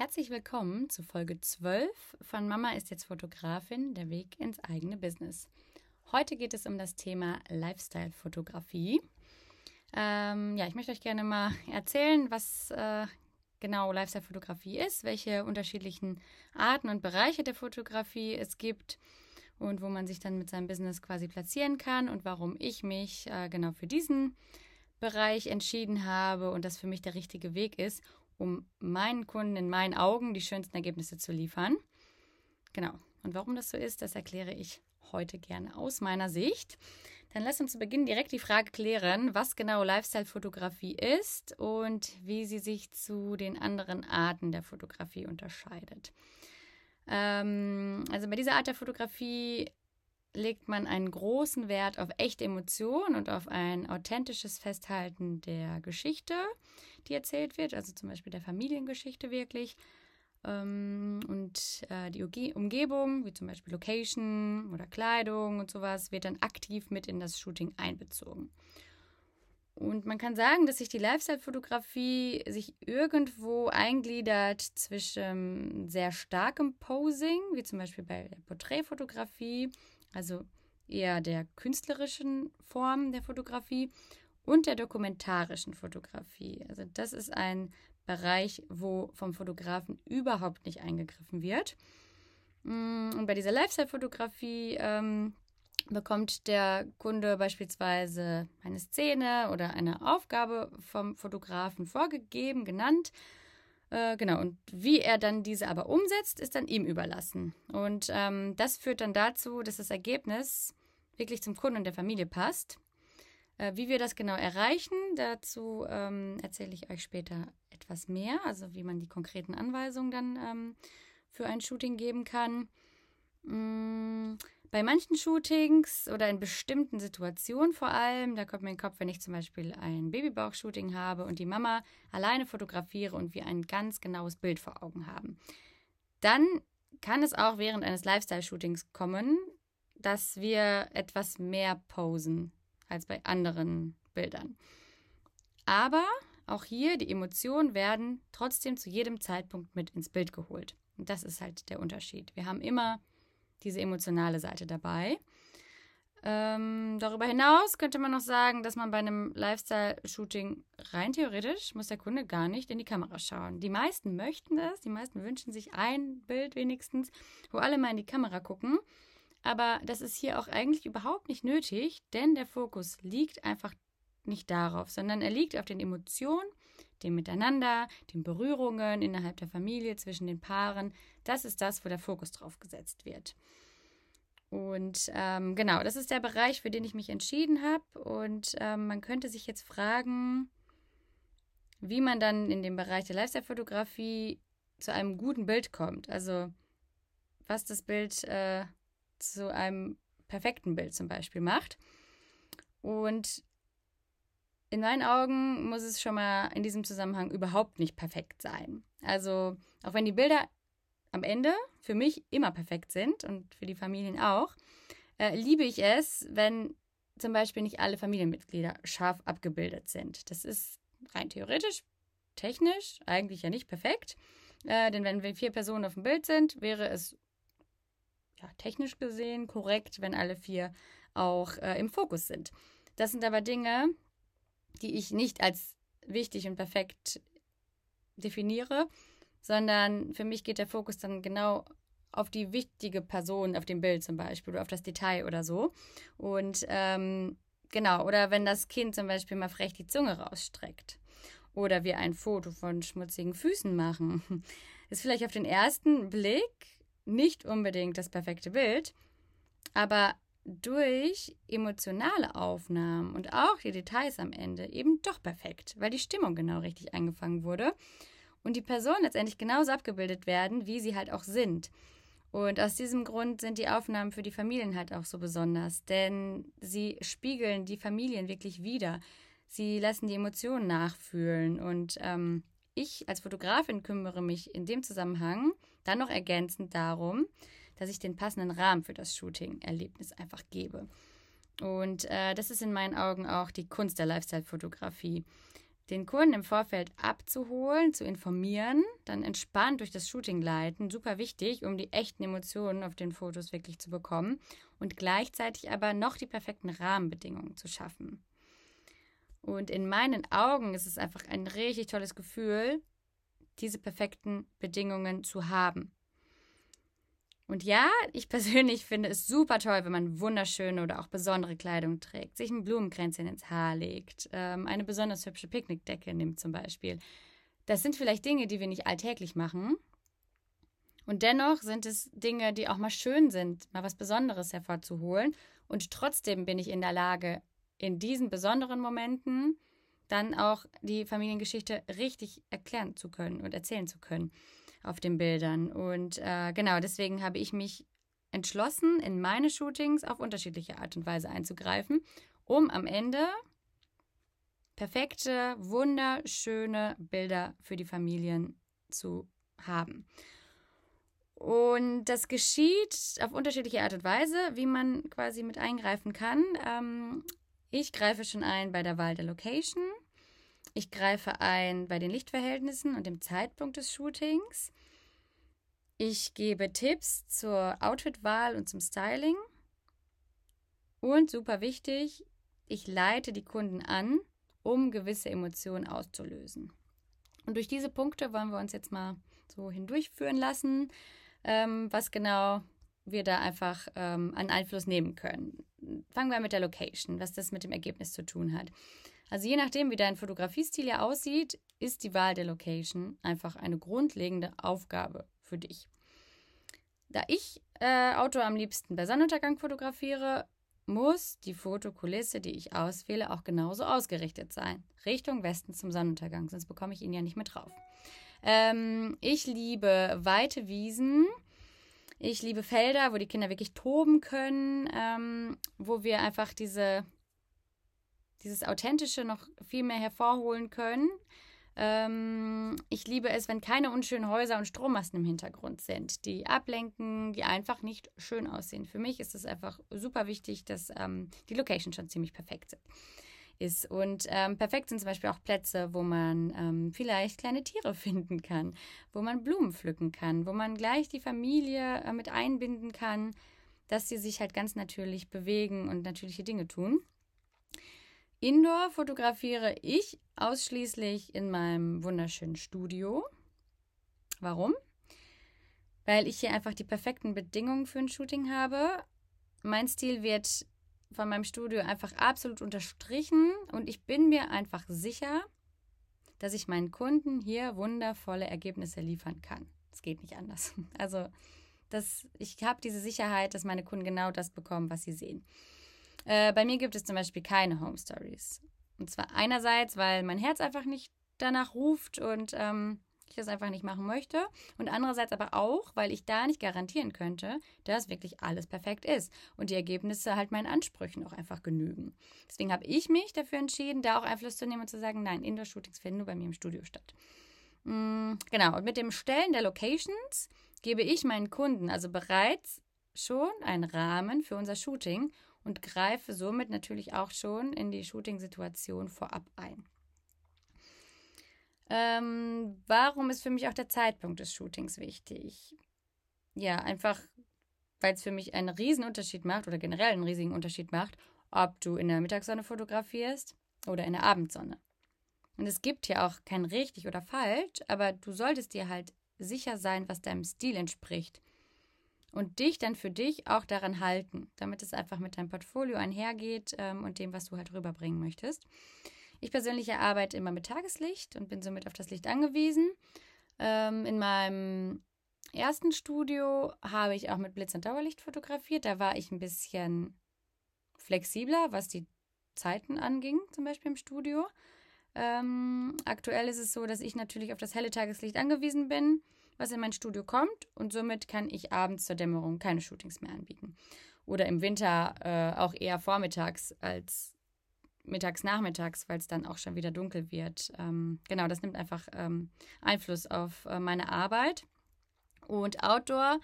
Herzlich willkommen zu Folge 12 von Mama ist jetzt Fotografin, der Weg ins eigene Business. Heute geht es um das Thema Lifestyle-Fotografie. Ähm, ja, ich möchte euch gerne mal erzählen, was äh, genau Lifestyle-Fotografie ist, welche unterschiedlichen Arten und Bereiche der Fotografie es gibt und wo man sich dann mit seinem Business quasi platzieren kann und warum ich mich äh, genau für diesen Bereich entschieden habe und das für mich der richtige Weg ist, um meinen Kunden in meinen Augen die schönsten Ergebnisse zu liefern. Genau. Und warum das so ist, das erkläre ich heute gerne aus meiner Sicht. Dann lass uns zu Beginn direkt die Frage klären, was genau Lifestyle-Fotografie ist und wie sie sich zu den anderen Arten der Fotografie unterscheidet. Ähm, also bei dieser Art der Fotografie legt man einen großen Wert auf echte Emotionen und auf ein authentisches Festhalten der Geschichte, die erzählt wird, also zum Beispiel der Familiengeschichte wirklich. Ähm, und äh, die Umgebung, wie zum Beispiel Location oder Kleidung und sowas, wird dann aktiv mit in das Shooting einbezogen. Und man kann sagen, dass sich die Lifestyle-Fotografie sich irgendwo eingliedert zwischen sehr starkem Posing, wie zum Beispiel bei der Porträtfotografie, also eher der künstlerischen Form der Fotografie und der dokumentarischen Fotografie. Also das ist ein Bereich, wo vom Fotografen überhaupt nicht eingegriffen wird. Mm, und bei dieser Lifestyle-Fotografie ähm, bekommt der Kunde beispielsweise eine Szene oder eine Aufgabe vom Fotografen vorgegeben, genannt äh, genau, und wie er dann diese aber umsetzt, ist dann ihm überlassen. Und ähm, das führt dann dazu, dass das Ergebnis wirklich zum Kunden und der Familie passt. Äh, wie wir das genau erreichen, dazu ähm, erzähle ich euch später etwas mehr, also wie man die konkreten Anweisungen dann ähm, für ein Shooting geben kann. Mmh. Bei manchen Shootings oder in bestimmten Situationen vor allem, da kommt mir in den Kopf, wenn ich zum Beispiel ein Babybauch-Shooting habe und die Mama alleine fotografiere und wir ein ganz genaues Bild vor Augen haben, dann kann es auch während eines Lifestyle-Shootings kommen, dass wir etwas mehr posen als bei anderen Bildern. Aber auch hier, die Emotionen werden trotzdem zu jedem Zeitpunkt mit ins Bild geholt. Und das ist halt der Unterschied. Wir haben immer diese emotionale Seite dabei. Ähm, darüber hinaus könnte man noch sagen, dass man bei einem Lifestyle-Shooting rein theoretisch muss der Kunde gar nicht in die Kamera schauen. Die meisten möchten das, die meisten wünschen sich ein Bild wenigstens, wo alle mal in die Kamera gucken. Aber das ist hier auch eigentlich überhaupt nicht nötig, denn der Fokus liegt einfach nicht darauf, sondern er liegt auf den Emotionen, dem Miteinander, den Berührungen innerhalb der Familie, zwischen den Paaren. Das ist das, wo der Fokus drauf gesetzt wird. Und ähm, genau, das ist der Bereich, für den ich mich entschieden habe. Und ähm, man könnte sich jetzt fragen, wie man dann in dem Bereich der Lifestyle-Fotografie zu einem guten Bild kommt. Also was das Bild äh, zu einem perfekten Bild zum Beispiel macht. Und in meinen Augen muss es schon mal in diesem Zusammenhang überhaupt nicht perfekt sein. Also, auch wenn die Bilder am Ende für mich immer perfekt sind und für die Familien auch, äh, liebe ich es, wenn zum Beispiel nicht alle Familienmitglieder scharf abgebildet sind. Das ist rein theoretisch, technisch eigentlich ja nicht perfekt. Äh, denn wenn wir vier Personen auf dem Bild sind, wäre es ja, technisch gesehen korrekt, wenn alle vier auch äh, im Fokus sind. Das sind aber Dinge, die ich nicht als wichtig und perfekt definiere, sondern für mich geht der Fokus dann genau auf die wichtige Person auf dem Bild zum Beispiel oder auf das Detail oder so. Und ähm, genau, oder wenn das Kind zum Beispiel mal frech die Zunge rausstreckt. Oder wir ein Foto von schmutzigen Füßen machen. Ist vielleicht auf den ersten Blick nicht unbedingt das perfekte Bild, aber durch emotionale Aufnahmen und auch die Details am Ende eben doch perfekt, weil die Stimmung genau richtig eingefangen wurde und die Personen letztendlich genauso abgebildet werden, wie sie halt auch sind. Und aus diesem Grund sind die Aufnahmen für die Familien halt auch so besonders, denn sie spiegeln die Familien wirklich wieder. Sie lassen die Emotionen nachfühlen und ähm, ich als Fotografin kümmere mich in dem Zusammenhang dann noch ergänzend darum, dass ich den passenden Rahmen für das Shooting-Erlebnis einfach gebe. Und äh, das ist in meinen Augen auch die Kunst der Lifestyle-Fotografie. den Kunden im Vorfeld abzuholen, zu informieren, dann entspannt durch das Shooting leiten, super wichtig, um die echten Emotionen auf den Fotos wirklich zu bekommen und gleichzeitig aber noch die perfekten Rahmenbedingungen zu schaffen. Und in meinen Augen ist es einfach ein richtig tolles Gefühl, diese perfekten Bedingungen zu haben. Und ja, ich persönlich finde es super toll, wenn man wunderschöne oder auch besondere Kleidung trägt, sich ein Blumenkränzchen ins Haar legt, ähm, eine besonders hübsche Picknickdecke nimmt zum Beispiel. Das sind vielleicht Dinge, die wir nicht alltäglich machen. Und dennoch sind es Dinge, die auch mal schön sind, mal was Besonderes hervorzuholen. Und trotzdem bin ich in der Lage, in diesen besonderen Momenten dann auch die Familiengeschichte richtig erklären zu können und erzählen zu können auf den Bildern. Und äh, genau deswegen habe ich mich entschlossen, in meine Shootings auf unterschiedliche Art und Weise einzugreifen, um am Ende perfekte, wunderschöne Bilder für die Familien zu haben. Und das geschieht auf unterschiedliche Art und Weise, wie man quasi mit eingreifen kann. Ähm, ich greife schon ein bei der Wahl der Location. Ich greife ein bei den Lichtverhältnissen und dem Zeitpunkt des Shootings. Ich gebe Tipps zur Outfitwahl und zum Styling. Und super wichtig, ich leite die Kunden an, um gewisse Emotionen auszulösen. Und durch diese Punkte wollen wir uns jetzt mal so hindurchführen lassen, ähm, was genau wir da einfach ähm, an Einfluss nehmen können. Fangen wir mit der Location, was das mit dem Ergebnis zu tun hat. Also je nachdem, wie dein Fotografiestil ja aussieht, ist die Wahl der Location einfach eine grundlegende Aufgabe für dich. Da ich äh, Auto am liebsten bei Sonnenuntergang fotografiere, muss die Fotokulisse, die ich auswähle, auch genauso ausgerichtet sein. Richtung Westen zum Sonnenuntergang, sonst bekomme ich ihn ja nicht mit drauf. Ähm, ich liebe weite Wiesen. Ich liebe Felder, wo die Kinder wirklich toben können, ähm, wo wir einfach diese dieses Authentische noch viel mehr hervorholen können. Ähm, ich liebe es, wenn keine unschönen Häuser und Strommasten im Hintergrund sind, die ablenken, die einfach nicht schön aussehen. Für mich ist es einfach super wichtig, dass ähm, die Location schon ziemlich perfekt ist. Und ähm, perfekt sind zum Beispiel auch Plätze, wo man ähm, vielleicht kleine Tiere finden kann, wo man Blumen pflücken kann, wo man gleich die Familie äh, mit einbinden kann, dass sie sich halt ganz natürlich bewegen und natürliche Dinge tun. Indoor fotografiere ich ausschließlich in meinem wunderschönen Studio. Warum? Weil ich hier einfach die perfekten Bedingungen für ein Shooting habe. Mein Stil wird von meinem Studio einfach absolut unterstrichen und ich bin mir einfach sicher, dass ich meinen Kunden hier wundervolle Ergebnisse liefern kann. Es geht nicht anders. Also, das, ich habe diese Sicherheit, dass meine Kunden genau das bekommen, was sie sehen. Äh, bei mir gibt es zum Beispiel keine Home Stories. Und zwar einerseits, weil mein Herz einfach nicht danach ruft und ähm, ich das einfach nicht machen möchte. Und andererseits aber auch, weil ich da nicht garantieren könnte, dass wirklich alles perfekt ist und die Ergebnisse halt meinen Ansprüchen auch einfach genügen. Deswegen habe ich mich dafür entschieden, da auch Einfluss zu nehmen und zu sagen, nein, Indoor-Shootings finden nur bei mir im Studio statt. Mhm, genau, und mit dem Stellen der Locations gebe ich meinen Kunden also bereits schon einen Rahmen für unser Shooting und greife somit natürlich auch schon in die Shooting-Situation vorab ein. Ähm, warum ist für mich auch der Zeitpunkt des Shootings wichtig? Ja, einfach, weil es für mich einen riesen Unterschied macht oder generell einen riesigen Unterschied macht, ob du in der Mittagssonne fotografierst oder in der Abendsonne. Und es gibt ja auch kein richtig oder falsch, aber du solltest dir halt sicher sein, was deinem Stil entspricht und dich dann für dich auch daran halten, damit es einfach mit deinem Portfolio einhergeht ähm, und dem, was du halt rüberbringen möchtest. Ich persönlich arbeite immer mit Tageslicht und bin somit auf das Licht angewiesen. Ähm, in meinem ersten Studio habe ich auch mit Blitz- und Dauerlicht fotografiert. Da war ich ein bisschen flexibler, was die Zeiten anging, zum Beispiel im Studio. Ähm, aktuell ist es so, dass ich natürlich auf das helle Tageslicht angewiesen bin was in mein Studio kommt und somit kann ich abends zur Dämmerung keine Shootings mehr anbieten. Oder im Winter äh, auch eher vormittags als mittags, nachmittags, weil es dann auch schon wieder dunkel wird. Ähm, genau, das nimmt einfach ähm, Einfluss auf äh, meine Arbeit. Und Outdoor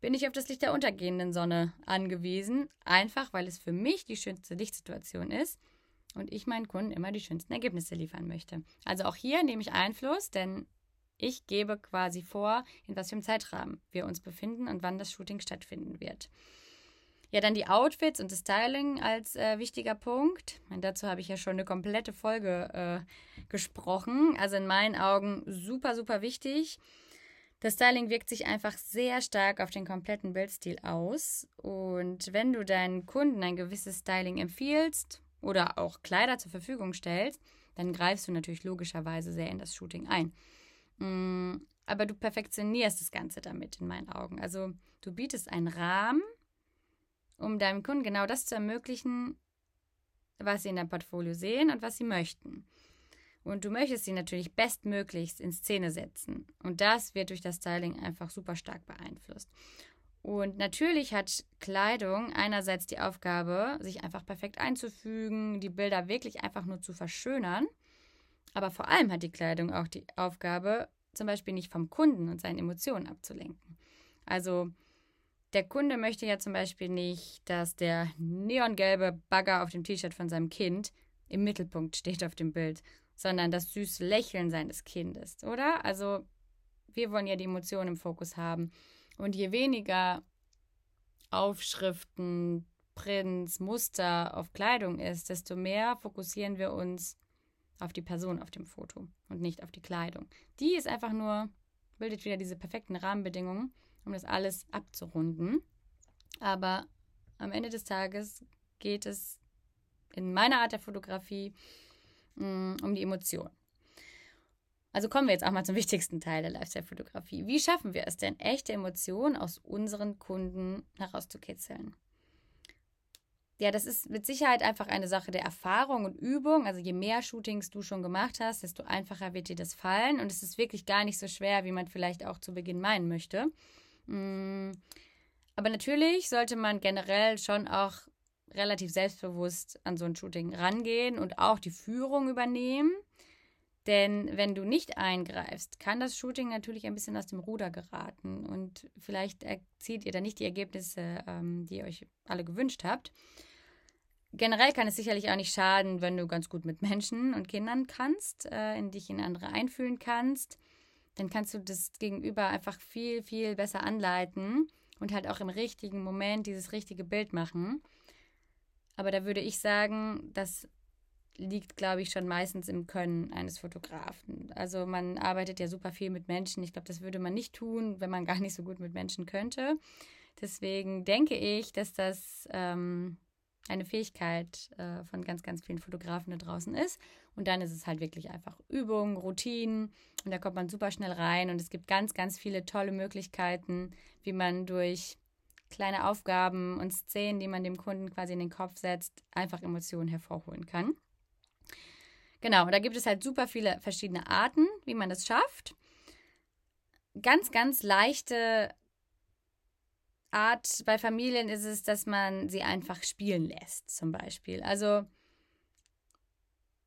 bin ich auf das Licht der untergehenden Sonne angewiesen, einfach weil es für mich die schönste Lichtsituation ist und ich meinen Kunden immer die schönsten Ergebnisse liefern möchte. Also auch hier nehme ich Einfluss, denn ich gebe quasi vor, in was für einem Zeitrahmen wir uns befinden und wann das Shooting stattfinden wird. Ja, dann die Outfits und das Styling als äh, wichtiger Punkt. Und dazu habe ich ja schon eine komplette Folge äh, gesprochen. Also in meinen Augen super, super wichtig. Das Styling wirkt sich einfach sehr stark auf den kompletten Bildstil aus. Und wenn du deinen Kunden ein gewisses Styling empfiehlst oder auch Kleider zur Verfügung stellst, dann greifst du natürlich logischerweise sehr in das Shooting ein. Mm, aber du perfektionierst das Ganze damit in meinen Augen. Also du bietest einen Rahmen, um deinem Kunden genau das zu ermöglichen, was sie in deinem Portfolio sehen und was sie möchten. Und du möchtest sie natürlich bestmöglichst in Szene setzen. Und das wird durch das Styling einfach super stark beeinflusst. Und natürlich hat Kleidung einerseits die Aufgabe, sich einfach perfekt einzufügen, die Bilder wirklich einfach nur zu verschönern. Aber vor allem hat die Kleidung auch die Aufgabe, zum Beispiel nicht vom Kunden und seinen Emotionen abzulenken. Also der Kunde möchte ja zum Beispiel nicht, dass der neongelbe Bagger auf dem T-Shirt von seinem Kind im Mittelpunkt steht auf dem Bild, sondern das süße Lächeln seines Kindes, oder? Also wir wollen ja die Emotionen im Fokus haben. Und je weniger Aufschriften, Prints, Muster auf Kleidung ist, desto mehr fokussieren wir uns auf die Person auf dem Foto und nicht auf die Kleidung. Die ist einfach nur, bildet wieder diese perfekten Rahmenbedingungen, um das alles abzurunden. Aber am Ende des Tages geht es in meiner Art der Fotografie mh, mm, um die Emotion. Also kommen wir jetzt auch mal zum wichtigsten Teil der Lifestyle-Fotografie. Wie schaffen wir es denn, echte Emotionen aus unseren Kunden herauszukitzeln? Ja, das ist mit Sicherheit einfach eine Sache der Erfahrung und Übung. Also je mehr Shootings du schon gemacht hast, desto einfacher wird dir das fallen. Und es ist wirklich gar nicht so schwer, wie man vielleicht auch zu Beginn meinen möchte. Mm, aber natürlich sollte man generell schon auch relativ selbstbewusst an so ein Shooting rangehen und auch die Führung übernehmen. Denn wenn du nicht eingreifst, kann das Shooting natürlich ein bisschen aus dem Ruder geraten und vielleicht erzielt ihr dann nicht die Ergebnisse, ähm, die ihr euch alle gewünscht habt. Generell kann es sicherlich auch nicht schaden, wenn du ganz gut mit Menschen und Kindern kannst, äh, in dich in andere einfühlen kannst. Dann kannst du das Gegenüber einfach viel, viel besser anleiten und halt auch im richtigen Moment dieses richtige Bild machen. Aber da würde ich sagen, dass liegt, glaube ich, schon meistens im Können eines Fotografen. Also man arbeitet ja super viel mit Menschen. Ich glaube, das würde man nicht tun, wenn man gar nicht so gut mit Menschen könnte. Deswegen denke ich, dass das ähm, eine Fähigkeit äh, von ganz, ganz vielen Fotografen da draußen ist. Und dann ist es halt wirklich einfach Übung, Routinen und da kommt man super schnell rein und es gibt ganz, ganz viele tolle Möglichkeiten, wie man durch kleine Aufgaben und Szenen, die man dem Kunden quasi in den Kopf setzt, einfach Emotionen hervorholen kann. Genau, da gibt es halt super viele verschiedene Arten, wie man das schafft. Ganz, ganz leichte Art bei Familien ist es, dass man sie einfach spielen lässt, zum Beispiel. Also,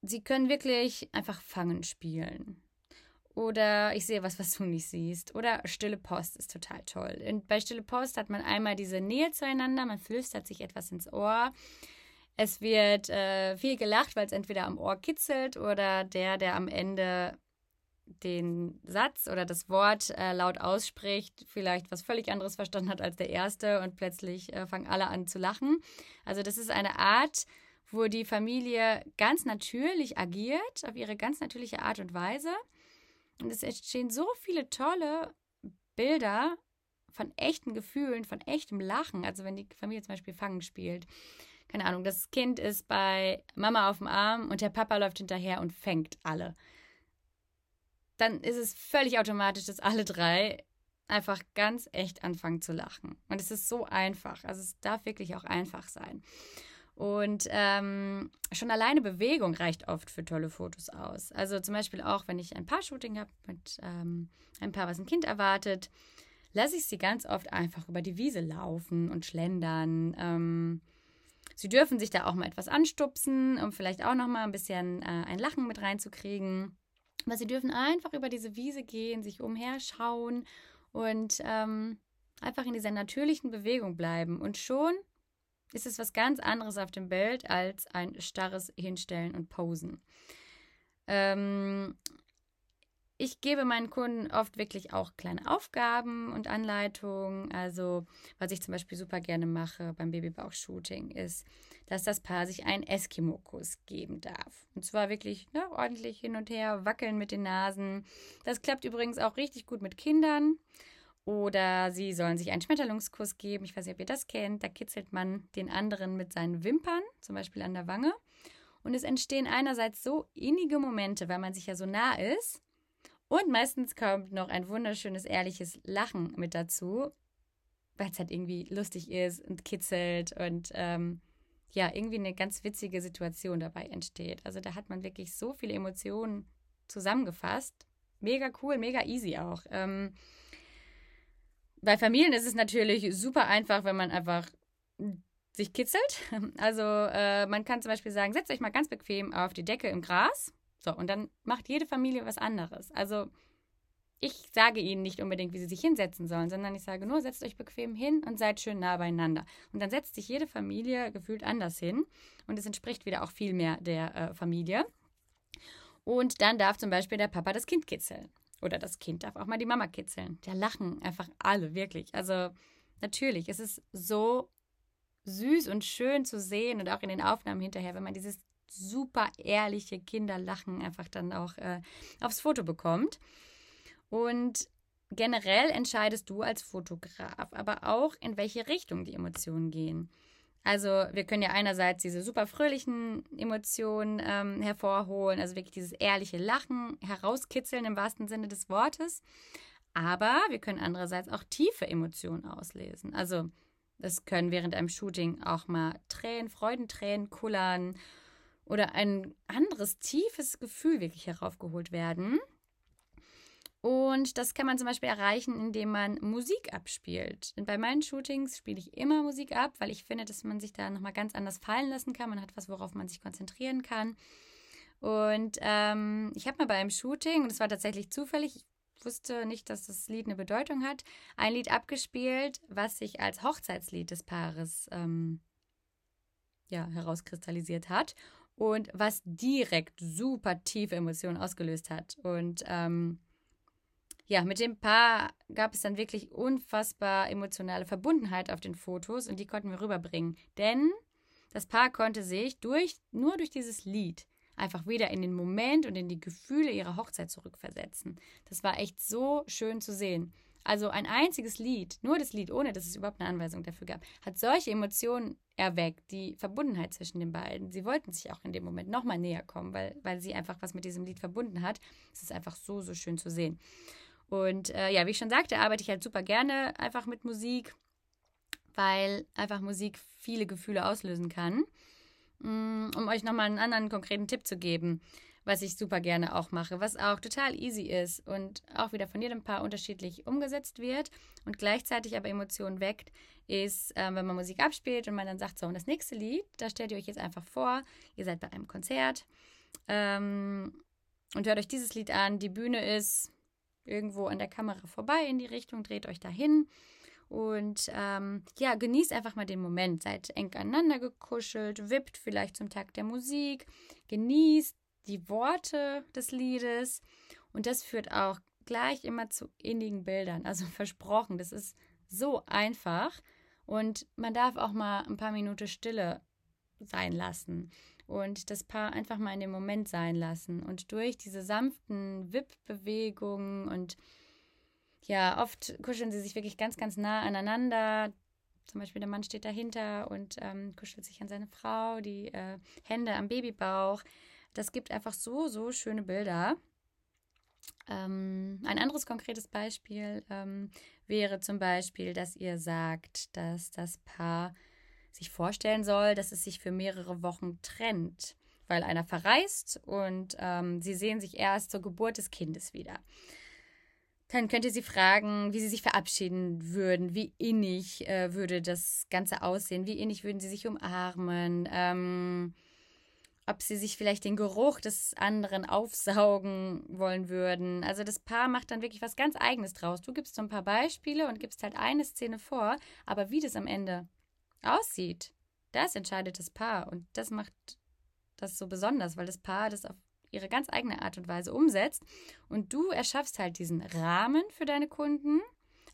sie können wirklich einfach fangen spielen. Oder ich sehe was, was du nicht siehst. Oder Stille Post ist total toll. Und bei Stille Post hat man einmal diese Nähe zueinander, man flüstert sich etwas ins Ohr. Es wird äh, viel gelacht, weil es entweder am Ohr kitzelt oder der, der am Ende den Satz oder das Wort äh, laut ausspricht, vielleicht was völlig anderes verstanden hat als der erste und plötzlich äh, fangen alle an zu lachen. Also das ist eine Art, wo die Familie ganz natürlich agiert, auf ihre ganz natürliche Art und Weise. Und es entstehen so viele tolle Bilder von echten Gefühlen, von echtem Lachen. Also wenn die Familie zum Beispiel Fangen spielt keine Ahnung, das Kind ist bei Mama auf dem Arm und der Papa läuft hinterher und fängt alle. Dann ist es völlig automatisch, dass alle drei einfach ganz echt anfangen zu lachen. Und es ist so einfach. Also es darf wirklich auch einfach sein. Und ähm, schon alleine Bewegung reicht oft für tolle Fotos aus. Also zum Beispiel auch, wenn ich ein Paar-Shooting habe mit ähm, einem Paar, was ein Kind erwartet, lasse ich sie ganz oft einfach über die Wiese laufen und schlendern. Ähm, Sie dürfen sich da auch mal etwas anstupsen, um vielleicht auch noch mal ein bisschen äh, ein Lachen mit reinzukriegen. Aber sie dürfen einfach über diese Wiese gehen, sich umherschauen und ähm, einfach in dieser natürlichen Bewegung bleiben. Und schon ist es was ganz anderes auf dem Bild als ein starres Hinstellen und Posen. Ähm, ich gebe meinen Kunden oft wirklich auch kleine Aufgaben und Anleitungen. Also, was ich zum Beispiel super gerne mache beim Babybauch-Shooting, ist, dass das Paar sich einen Eskimo-Kuss geben darf. Und zwar wirklich ne, ordentlich hin und her, wackeln mit den Nasen. Das klappt übrigens auch richtig gut mit Kindern. Oder sie sollen sich einen Schmetterlungskuss geben. Ich weiß nicht, ob ihr das kennt. Da kitzelt man den anderen mit seinen Wimpern, zum Beispiel an der Wange. Und es entstehen einerseits so innige Momente, weil man sich ja so nah ist und meistens kommt noch ein wunderschönes, ehrliches Lachen mit dazu, weil es halt irgendwie lustig ist und kitzelt und ähm, ja, irgendwie eine ganz witzige Situation dabei entsteht. Also da hat man wirklich so viele Emotionen zusammengefasst. Mega cool, mega easy auch. Ähm, bei Familien ist es natürlich super einfach, wenn man einfach sich kitzelt. Also äh, man kann zum Beispiel sagen, setzt euch mal ganz bequem auf die Decke im Gras so, und dann macht jede Familie was anderes. Also ich sage ihnen nicht unbedingt, wie sie sich hinsetzen sollen, sondern ich sage nur, setzt euch bequem hin und seid schön nah beieinander. Und dann setzt sich jede Familie gefühlt anders hin und es entspricht wieder auch viel mehr der äh, Familie. Und dann darf zum Beispiel der Papa das Kind kitzeln. Oder das Kind darf auch mal die Mama kitzeln. Da lachen einfach alle, wirklich. Also natürlich, es ist so süß und schön zu sehen und auch in den Aufnahmen hinterher, wenn man dieses super ehrliche Kinderlachen einfach dann auch äh, aufs Foto bekommt. Und generell entscheidest du als Fotograf aber auch, in welche Richtung die Emotionen gehen. Also wir können ja einerseits diese super fröhlichen Emotionen ähm, hervorholen, also wirklich dieses ehrliche Lachen herauskitzeln im wahrsten Sinne des Wortes. Aber wir können andererseits auch tiefe Emotionen auslesen. Also es können während einem Shooting auch mal Tränen, Freudentränen kullern oder ein anderes tiefes Gefühl wirklich heraufgeholt werden. Und das kann man zum Beispiel erreichen, indem man Musik abspielt. Und bei meinen Shootings spiele ich immer Musik ab, weil ich finde, dass man sich da nochmal ganz anders fallen lassen kann. Man hat was, worauf man sich konzentrieren kann. Und ähm, ich habe mal bei einem Shooting, und es war tatsächlich zufällig, ich wusste nicht, dass das Lied eine Bedeutung hat, ein Lied abgespielt, was sich als Hochzeitslied des Paares ähm, ja, herauskristallisiert hat und was direkt super tiefe Emotionen ausgelöst hat. Und ähm, ja, mit dem Paar gab es dann wirklich unfassbar emotionale Verbundenheit auf den Fotos und die konnten wir rüberbringen. Denn das Paar konnte sich durch, nur durch dieses Lied einfach wieder in den Moment und in die Gefühle ihrer Hochzeit zurückversetzen. Das war echt so schön zu sehen. Also ein einziges Lied, nur das Lied, ohne dass es überhaupt eine Anweisung dafür gab, hat solche Emotionen erweckt, die Verbundenheit zwischen den beiden. Sie wollten sich auch in dem Moment nochmal näher kommen, weil, weil sie einfach was mit diesem Lied verbunden hat. Es ist einfach so, so schön zu sehen. Und äh, ja, wie ich schon sagte, arbeite ich halt super gerne einfach mit Musik, weil einfach Musik viele Gefühle auslösen kann. Mm, um euch nochmal einen anderen konkreten Tipp zu geben was ich super gerne auch mache, was auch total easy ist und auch wieder von jedem Paar unterschiedlich umgesetzt wird und gleichzeitig aber Emotionen weckt, ist, äh, wenn man Musik abspielt und man dann sagt, so, und das nächste Lied, da stellt ihr euch jetzt einfach vor, ihr seid bei einem Konzert ähm, und hört euch dieses Lied an, die Bühne ist irgendwo an der Kamera vorbei in die Richtung, dreht euch dahin und ähm, ja, genießt einfach mal den Moment. Seid eng aneinander gekuschelt, wippt vielleicht zum Tag der Musik, genießt die Worte des Liedes und das führt auch gleich immer zu innigen Bildern. Also versprochen, das ist so einfach und man darf auch mal ein paar Minuten Stille sein lassen und das Paar einfach mal in dem Moment sein lassen und durch diese sanften Wippbewegungen und ja, oft kuscheln sie sich wirklich ganz, ganz nah aneinander. Zum Beispiel der Mann steht dahinter und ähm, kuschelt sich an seine Frau, die äh, Hände am Babybauch. Das gibt einfach so, so schöne Bilder. Ähm, ein anderes konkretes Beispiel ähm, wäre zum Beispiel, dass ihr sagt, dass das Paar sich vorstellen soll, dass es sich für mehrere Wochen trennt, weil einer verreist und ähm, sie sehen sich erst zur Geburt des Kindes wieder. Dann könnt ihr sie fragen, wie sie sich verabschieden würden, wie innig äh, würde das Ganze aussehen, wie innig würden sie sich umarmen. Ähm, ob sie sich vielleicht den Geruch des anderen aufsaugen wollen würden. Also das Paar macht dann wirklich was ganz Eigenes draus. Du gibst so ein paar Beispiele und gibst halt eine Szene vor, aber wie das am Ende aussieht, das entscheidet das Paar und das macht das so besonders, weil das Paar das auf ihre ganz eigene Art und Weise umsetzt und du erschaffst halt diesen Rahmen für deine Kunden,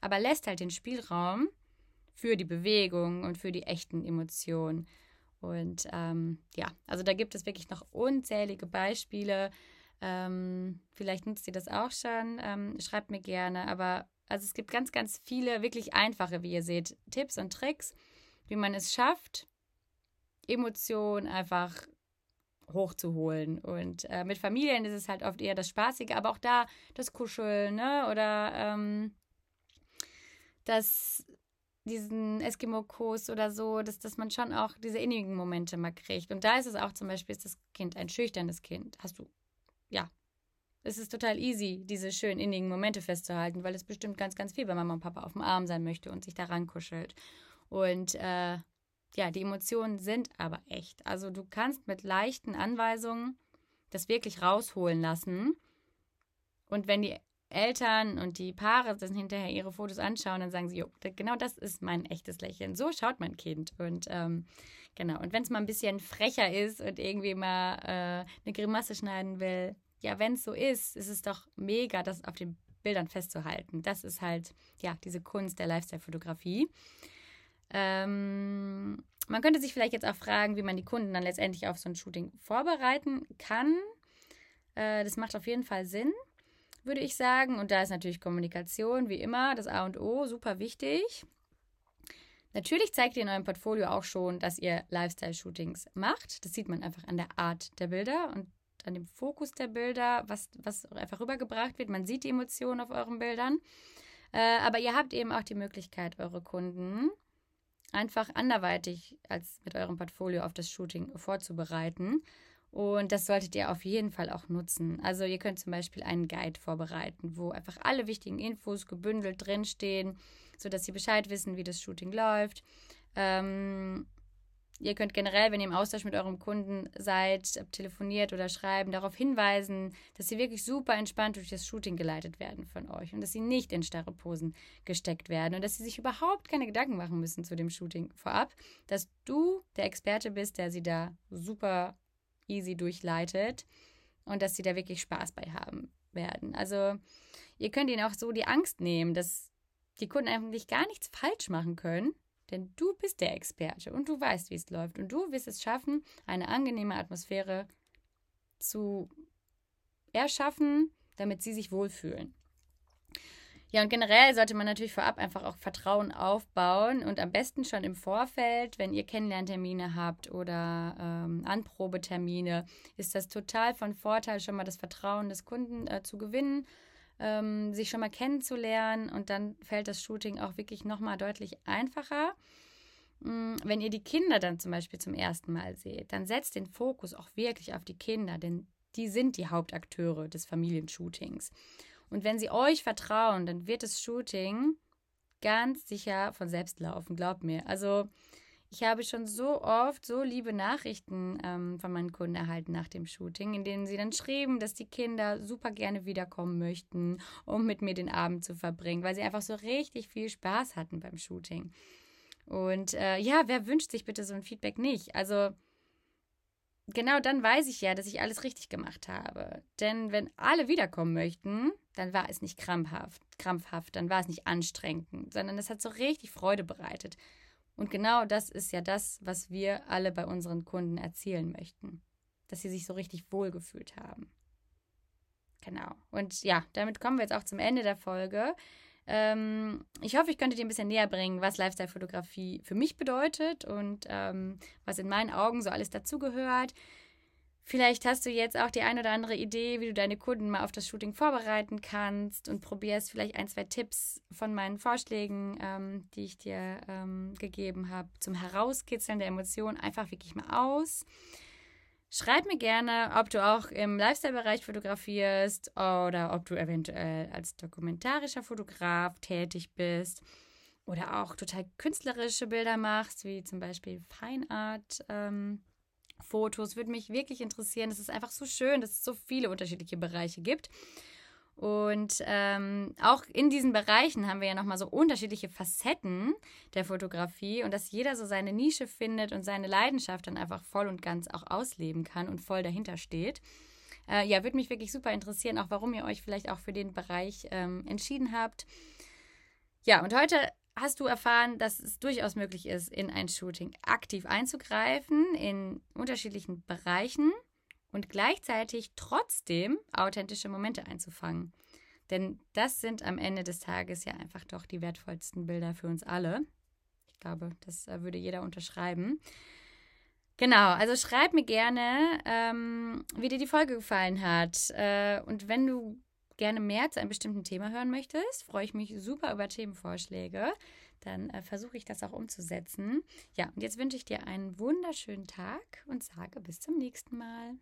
aber lässt halt den Spielraum für die Bewegung und für die echten Emotionen. Und ähm, ja, also da gibt es wirklich noch unzählige Beispiele. Ähm, vielleicht nutzt ihr das auch schon. Ähm, schreibt mir gerne. Aber also es gibt ganz, ganz viele wirklich einfache, wie ihr seht, Tipps und Tricks, wie man es schafft, Emotionen einfach hochzuholen. Und äh, mit Familien ist es halt oft eher das Spaßige, aber auch da das Kuscheln, ne? Oder ähm, das diesen Eskimo-Kurs oder so, dass, dass man schon auch diese innigen Momente mal kriegt. Und da ist es auch zum Beispiel, ist das Kind ein schüchternes Kind. Hast du, ja. Es ist total easy, diese schönen innigen Momente festzuhalten, weil es bestimmt ganz, ganz viel bei Mama und Papa auf dem Arm sein möchte und sich daran kuschelt. Und äh, ja, die Emotionen sind aber echt. Also du kannst mit leichten Anweisungen das wirklich rausholen lassen. Und wenn die Eltern und die Paare dann hinterher ihre Fotos anschauen, dann sagen sie, jo, genau das ist mein echtes Lächeln. So schaut mein Kind. Und ähm, genau, und wenn es mal ein bisschen frecher ist und irgendwie mal äh, eine Grimasse schneiden will, ja, wenn es so ist, ist es doch mega, das auf den Bildern festzuhalten. Das ist halt, ja, diese Kunst der Lifestyle-Fotografie. Ähm, man könnte sich vielleicht jetzt auch fragen, wie man die Kunden dann letztendlich auf so ein Shooting vorbereiten kann. Äh, das macht auf jeden Fall Sinn würde ich sagen. Und da ist natürlich Kommunikation, wie immer, das A und O, super wichtig. Natürlich zeigt ihr in eurem Portfolio auch schon, dass ihr Lifestyle-Shootings macht. Das sieht man einfach an der Art der Bilder und an dem Fokus der Bilder, was, was einfach rübergebracht wird. Man sieht die Emotionen auf euren Bildern. Äh, aber ihr habt eben auch die Möglichkeit, eure Kunden einfach anderweitig als mit eurem Portfolio auf das Shooting vorzubereiten. Und das solltet ihr auf jeden Fall auch nutzen. Also ihr könnt zum Beispiel einen Guide vorbereiten, wo einfach alle wichtigen Infos gebündelt drinstehen, sodass sie Bescheid wissen, wie das Shooting läuft. Ähm, ihr könnt generell, wenn ihr im Austausch mit eurem Kunden seid, telefoniert oder schreiben, darauf hinweisen, dass sie wirklich super entspannt durch das Shooting geleitet werden von euch und dass sie nicht in starre Posen gesteckt werden und dass sie sich überhaupt keine Gedanken machen müssen zu dem Shooting vorab, dass du der Experte bist, der sie da super easy durchleitet und dass sie da wirklich Spaß bei haben werden. Also ihr könnt ihnen auch so die Angst nehmen, dass die Kunden eigentlich gar nichts falsch machen können, denn du bist der Experte und du weißt, wie es läuft und du wirst es schaffen, eine angenehme Atmosphäre zu erschaffen, damit sie sich wohlfühlen. Ja, und generell sollte man natürlich vorab einfach auch Vertrauen aufbauen und am besten schon im Vorfeld, wenn ihr Kennenlerntermine habt oder ähm, Anprobetermine, ist das total von Vorteil, schon mal das Vertrauen des Kunden äh, zu gewinnen, ähm, sich schon mal kennenzulernen und dann fällt das Shooting auch wirklich nochmal deutlich einfacher. Mm, wenn ihr die Kinder dann zum Beispiel zum ersten Mal seht, dann setzt den Fokus auch wirklich auf die Kinder, denn die sind die Hauptakteure des Familienshootings. Und wenn sie euch vertrauen, dann wird das Shooting ganz sicher von selbst laufen, glaubt mir. Also ich habe schon so oft so liebe Nachrichten ähm, von meinen Kunden erhalten nach dem Shooting, in denen sie dann schrieben, dass die Kinder super gerne wiederkommen möchten, um mit mir den Abend zu verbringen, weil sie einfach so richtig viel Spaß hatten beim Shooting. Und äh, ja, wer wünscht sich bitte so ein Feedback nicht? Also genau dann weiß ich ja, dass ich alles richtig gemacht habe. Denn wenn alle wiederkommen möchten, dann war es nicht krampfhaft, krampfhaft, dann war es nicht anstrengend, sondern es hat so richtig Freude bereitet. Und genau das ist ja das, was wir alle bei unseren Kunden erzielen möchten. Dass sie sich so richtig wohlgefühlt haben. Genau. Und ja, damit kommen wir jetzt auch zum Ende der Folge. Ähm, ich hoffe, ich könnte dir ein bisschen näher bringen, was Lifestyle-Fotografie für mich bedeutet und ähm, was in meinen Augen so alles dazugehört. Vielleicht hast du jetzt auch die ein oder andere Idee, wie du deine Kunden mal auf das Shooting vorbereiten kannst und probierst vielleicht ein, zwei Tipps von meinen Vorschlägen, ähm, die ich dir ähm, gegeben habe, zum Herauskitzeln der Emotionen einfach wirklich mal aus. Schreib mir gerne, ob du auch im Lifestyle-Bereich fotografierst oder ob du eventuell als dokumentarischer Fotograf tätig bist oder auch total künstlerische Bilder machst, wie zum Beispiel Fine Art. Ähm, Fotos würde mich wirklich interessieren. Es ist einfach so schön, dass es so viele unterschiedliche Bereiche gibt. Und ähm, auch in diesen Bereichen haben wir ja nochmal so unterschiedliche Facetten der Fotografie und dass jeder so seine Nische findet und seine Leidenschaft dann einfach voll und ganz auch ausleben kann und voll dahinter steht. Äh, ja, würde mich wirklich super interessieren, auch warum ihr euch vielleicht auch für den Bereich ähm, entschieden habt. Ja, und heute hast du erfahren, dass es durchaus möglich ist, in ein Shooting aktiv einzugreifen in unterschiedlichen Bereichen und gleichzeitig trotzdem authentische Momente einzufangen. Denn das sind am Ende des Tages ja einfach doch die wertvollsten Bilder für uns alle. Ich glaube, das äh, würde jeder unterschreiben. Genau, also schreib mir gerne, ähm, wie dir die Folge gefallen hat. Äh, und wenn du gerne mehr zu einem bestimmten Thema hören möchtest, freue ich mich super über Themenvorschläge. Dann äh, versuche ich das auch umzusetzen. Ja, und jetzt wünsche ich dir einen wunderschönen Tag und sage bis zum nächsten Mal.